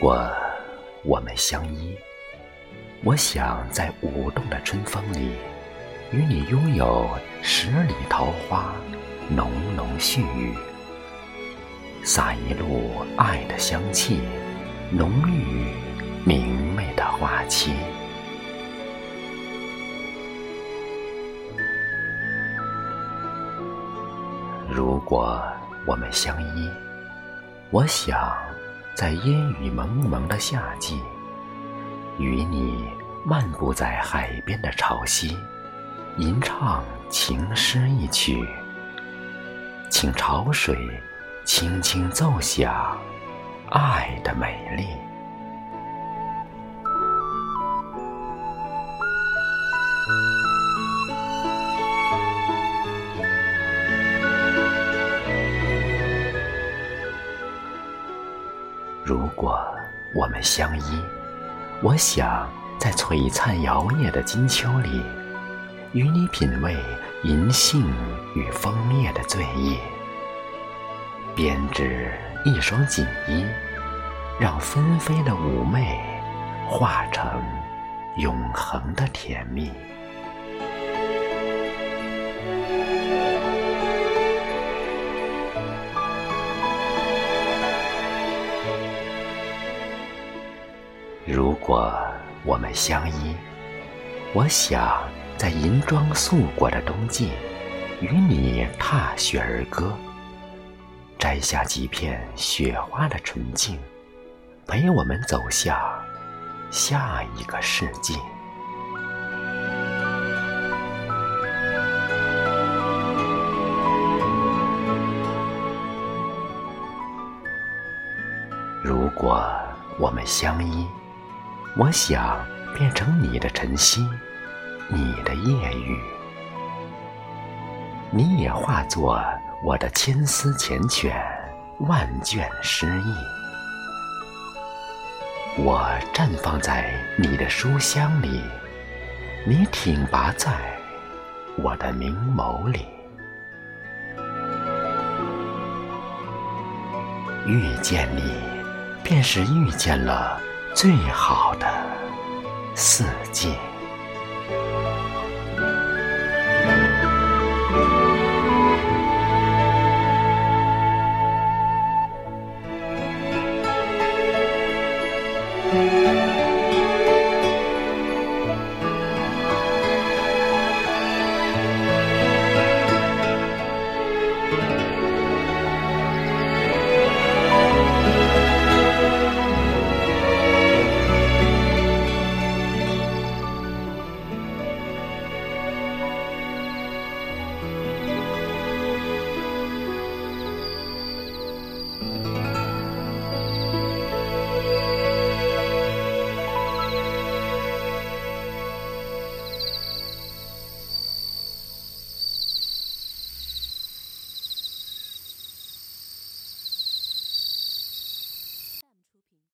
果我们相依，我想在舞动的春风里，与你拥有十里桃花，浓浓絮语，洒一路爱的香气，浓郁明媚的花期。如果我们相依，我想在烟雨蒙蒙的夏季，与你漫步在海边的潮汐，吟唱情诗一曲，请潮水轻轻奏响爱的美丽。如果我们相依，我想在璀璨摇曳的金秋里，与你品味银杏与枫叶的醉意，编织一双锦衣，让纷飞的妩媚化成永恒的甜蜜。果我们相依，我想在银装素裹的冬季，与你踏雪而歌，摘下几片雪花的纯净，陪我们走向下一个世纪。如果我们相依，我想变成你的晨曦，你的夜雨，你也化作我的千丝缱绻，万卷诗意。我绽放在你的书香里，你挺拔在我的明眸里。遇见你，便是遇见了。最好的四季。